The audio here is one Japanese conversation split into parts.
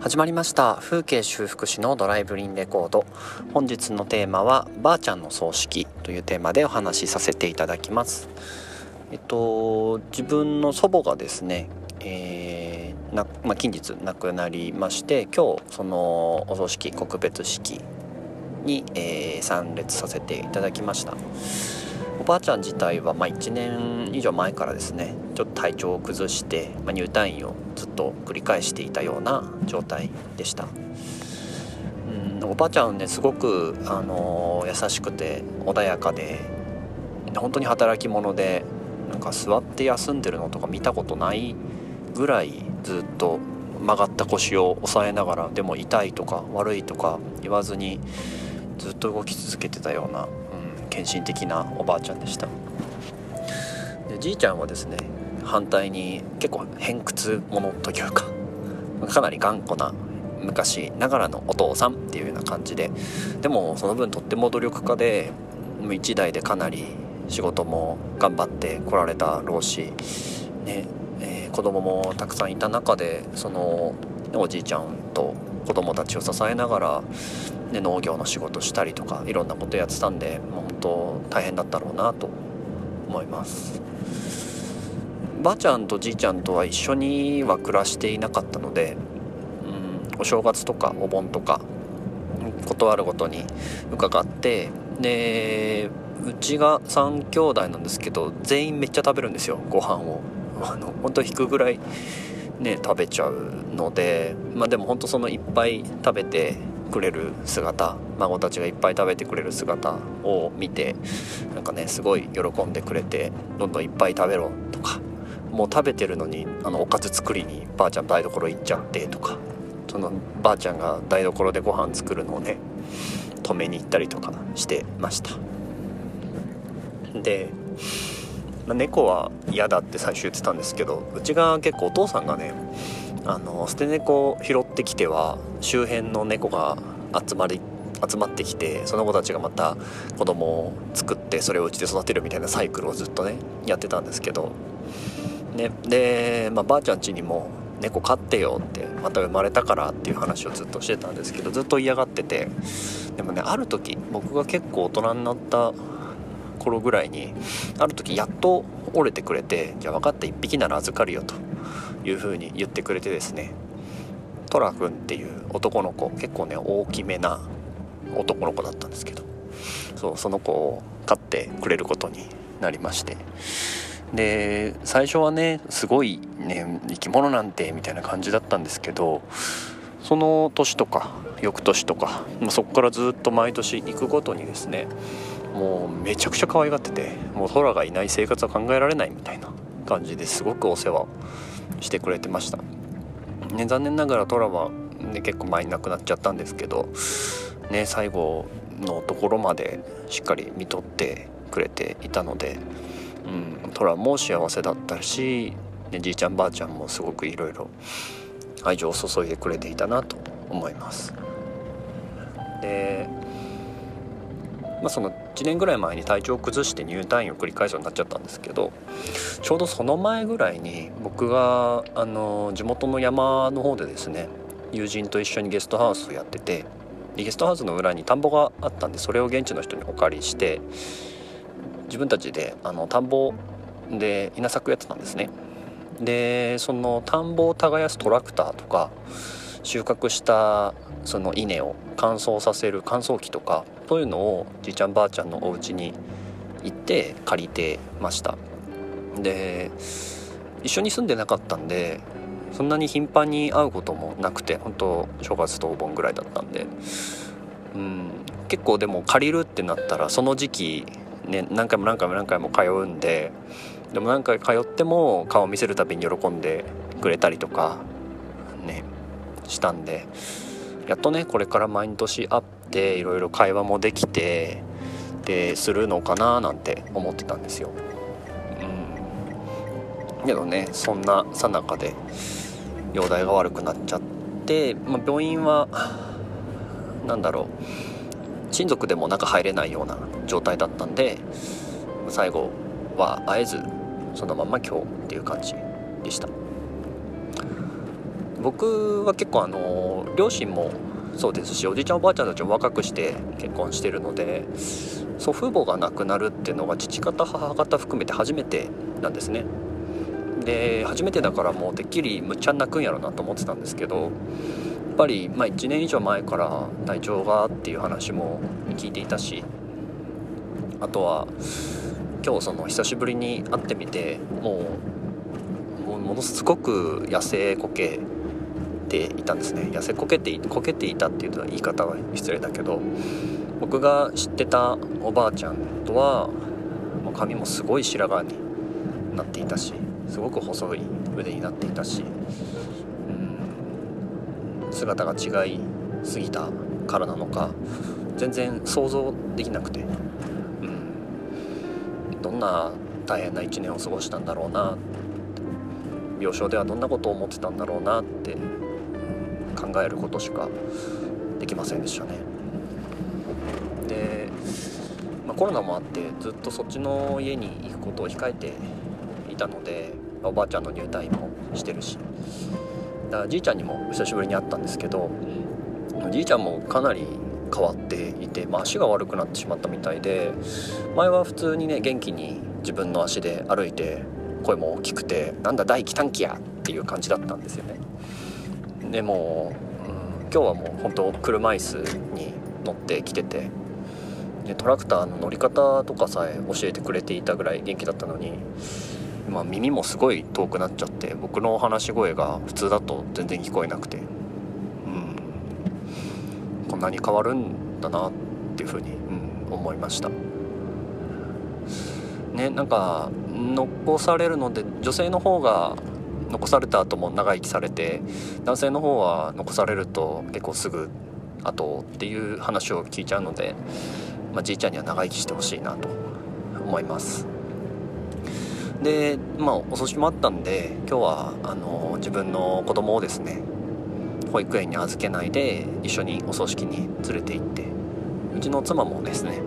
始まりました。風景修復師のドライブリンレコード。本日のテーマはばあちゃんの葬式というテーマでお話しさせていただきます。えっと自分の祖母がですね、えー、なまあ、近日亡くなりまして今日そのお葬式告別式に、えー、参列させていただきました。おばあちゃん自体はま1年以上前からですねちょっと体調を崩して、まあ、入退院をずっと繰り返していたような状態でした。うんおばあちゃんねすごく、あの、優しくて穏やかで本当に働き者でなんか座って休んでるのとか見たことないぐらいずっと曲がった腰を押さえながらでも痛いとか悪いとか言わずにずっと動き続けてたようなうん献身的なおばあちゃんでした。でじいちゃんはですね反対に結構偏屈者というか かなり頑固な昔ながらのお父さんっていうような感じででもその分とっても努力家で一代でかなり仕事も頑張ってこられたろうし、ねえー、子供もたくさんいた中でそのおじいちゃんと子供たちを支えながら、ね、農業の仕事したりとかいろんなことやってたんでもう本当大変だったろうなと思います。ばあちゃんとじいちゃんとは一緒には暮らしていなかったので、うん、お正月とかお盆とか断るごとに伺ってでうちが3兄弟なんですけど全員めっちゃ食べるんですよご飯を。あの本当引くぐらいね食べちゃうのでまあでも本当そのいっぱい食べてくれる姿孫たちがいっぱい食べてくれる姿を見てなんかねすごい喜んでくれてどんどんいっぱい食べろもう食べてるのにあのおかず作りにばあちゃん台所行っちゃってとかそのばあちゃんが台所でご飯作るのをね止めに行ったりとかしてました。でまあ、猫は嫌だって最初言ってたんですけどうちが結構お父さんがねあの捨て猫拾ってきては周辺の猫が集まり集まってきてその子たちがまた子供を作ってそれをうちで育てるみたいなサイクルをずっとねやってたんですけど、ね、で、まあ、ばあちゃん家にも猫飼ってよってまた生まれたからっていう話をずっとしてたんですけどずっと嫌がってて。でもねある時僕が結構大人になった頃ぐらいにある時やっと折れてくれてじゃあ分かった1匹なら預かるよというふうに言ってくれてですね。トラ君っていう男の子結構ね大きめな男の子だったんですけど。そうその子を飼ってくれることになりまして。で最初はねすごいね生き物なんてみたいな感じだったんですけどその年とか翌年とかそこからずっと毎年行くごとにですねもうめちゃくちゃ可愛がっててもう空がいない生活は考えられないみたいな感じですごくお世話してくれてました、ね、残念ながらトラは、ね、結構前に亡くなっちゃったんですけど、ね、最後のところまでしっかり見とってくれていたので、うん、トラも幸せだったし、ね、じいちゃんばあちゃんもすごくいろいろ愛情を注いでくれていたなと思います。でまあ、その1年ぐらい前に体調を崩して入退院を繰り返すようになっちゃったんですけどちょうどその前ぐらいに僕があの地元の山の方でですね友人と一緒にゲストハウスをやっててゲストハウスの裏に田んぼがあったんでそれを現地の人にお借りして自分たちであの田んぼで稲作やってたんですね。でその田んぼを耕すトラクターとか収穫したその稲を乾燥させる乾燥機とかそういうのをじいちゃんばあちゃんのお家に行って借りてましたで一緒に住んでなかったんでそんなに頻繁に会うこともなくて本当正月とお盆ぐらいだったんでうん結構でも借りるってなったらその時期ね何回も何回も何回も通うんででも何回通っても顔を見せるたびに喜んでくれたりとかねしたんでやっとねこれから毎年会っていろいろ会話もできてでするのかななんて思ってたんですよ。うん、けどねそんなさなかで容体が悪くなっちゃって、まあ、病院は何だろう親族でも中入れないような状態だったんで最後は会えずそのまま今日っていう感じでした。僕は結構あの両親もそうですしおじいちゃんおばあちゃんたちも若くして結婚してるので祖父母が亡くなるっていうのが父方母方含めて初めてなんですねで初めてだからもうてっきりむっちゃ泣くんやろなと思ってたんですけどぱり、まあ、1年以上前から体調がっていう話も聞いていたしあとは今日その久しぶりに会ってみてもうものすごく痩せこけていたんですね。痩せこけてこけていたっていうと言い方は失礼だけど僕が知ってたおばあちゃんとはもう髪もすごい白髪になっていたしすごく細い腕になっていたし、姿が違いすぎたからなのか全然想像できなくて、うん、どんな大変な1年を過ごしたんだろうな病床ではどんなことを思ってたんだろうなって考えることしかできませんでしたね。で、まあ、コロナもあってずっとそっちの家に行くことを控えていたのでおばあちゃんの入退院もしてるし。だからじいちゃんにも久しぶりに会ったんですけどじいちゃんもかなり変わっていて、まあ、足が悪くなってしまったみたいで前は普通にね元気に自分の足で歩いて声も大きくて「なんだ大気短期や!」っていう感じだったんですよね。でも、うん、今日はもう本当車椅子に乗ってきててでトラクターの乗り方とかさえ教えてくれていたぐらい元気だったのに、まあ、耳もすごい遠くなっちゃって僕の話し声が普通だと全然聞こえなくて、うん、こんなに変わるんだなっていうふうに、うん、思いました。ね、なんか残されるので女性の方が残された後も長生きされて男性の方は残されると結構すぐ後っていう話を聞いちゃうので、まあ、じいちゃんには長生きしてほしいなと思います。でまあお葬式もあったんで今日はあの自分の子供をですね保育園に預けないで一緒にお葬式に連れて行ってうちの妻もですね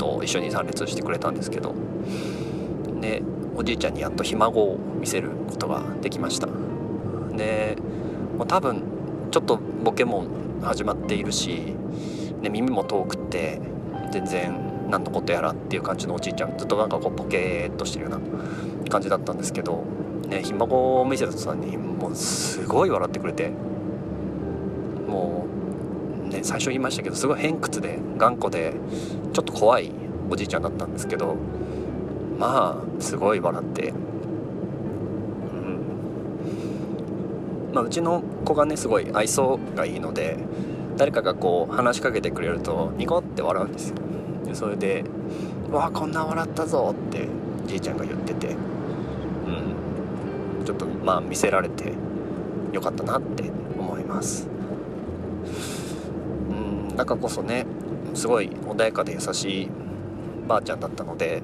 と一緒に参列してくれたんですけどでおじいちゃんにやっとひ孫を見せることができました。でもう多分ちょっとボケも始まっているし、ね、耳も遠くって全然何のことやらっていう感じのおじいちゃんずっとなんかこうポケーっとしてるような感じだったんですけど、ね、ひ孫を見せた途端にもうすごい笑ってくれてもう、ね、最初言いましたけどすごい偏屈で頑固でちょっと怖いおじいちゃんだったんですけどまあすごい笑って、うん。まあ、うちの子がねすごい愛想がいいので誰かがこう話しかけてくれるとニコって笑うんですよ。でそれで「わあこんな笑ったぞ」ってじいちゃんが言ってて、うん、ちょっとまあ見せられてよかったなって思います。うんだからこそねすごい穏やかで優しいばあちゃんだったので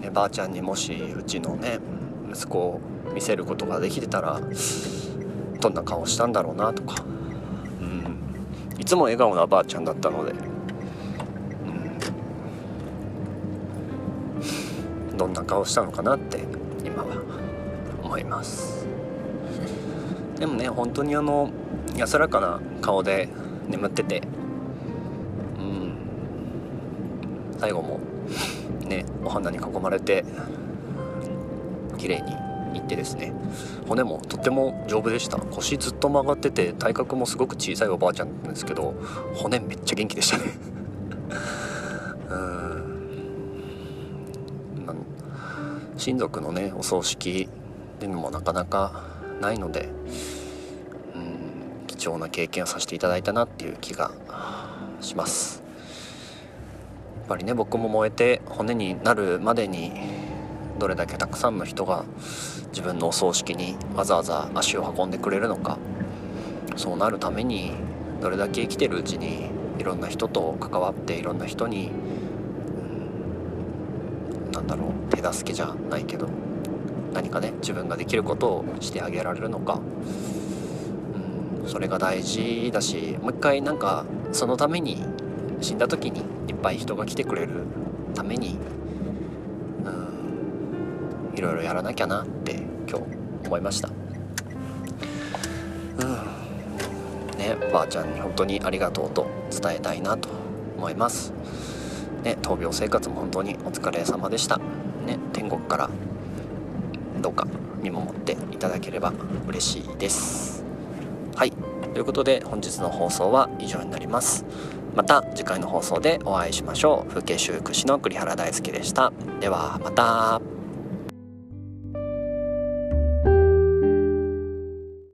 ね、ばあちゃんにもしうちのね息子を見せることができてたらどんな顔したんだろうなとか、うん、いつも笑顔なばあちゃんだったので、どんな顔したのかなって今は思います。でもね本当にあの安らかな顔で眠っててうん。最後もねお花に囲まれて綺麗にいってですね骨もとっても丈夫でした。腰ずっと曲がってて体格もすごく小さいおばあちゃんなんですけど骨めっちゃ元気でしたねうん親族のねお葬式っていうのもなかなかないのでうん貴重な経験をさせていただいたなっていう気がします。やっぱりね僕も燃えて骨になるまでにどれだけたくさんの人が自分のお葬式にわざわざ足を運んでくれるのかそうなるためにどれだけ生きてるうちにいろんな人と関わっていろんな人に、うん、なんだろう手助けじゃないけど何かね自分ができることをしてあげられるのか、うん、それが大事だしもう一回なんかそのために死んだ時にいっぱい人が来てくれるためにうんいろいろやらなきゃなって今日思いました。うんねばあちゃんに本当にありがとうと伝えたいなと思います。ね闘病生活も本当にお疲れ様でした。天国からどうか見守っていただければ嬉しいです。はい。ということで本日の放送は以上になります。また次回の放送でお会いしましょう。風景修復師の栗原大輔でした。ではまた。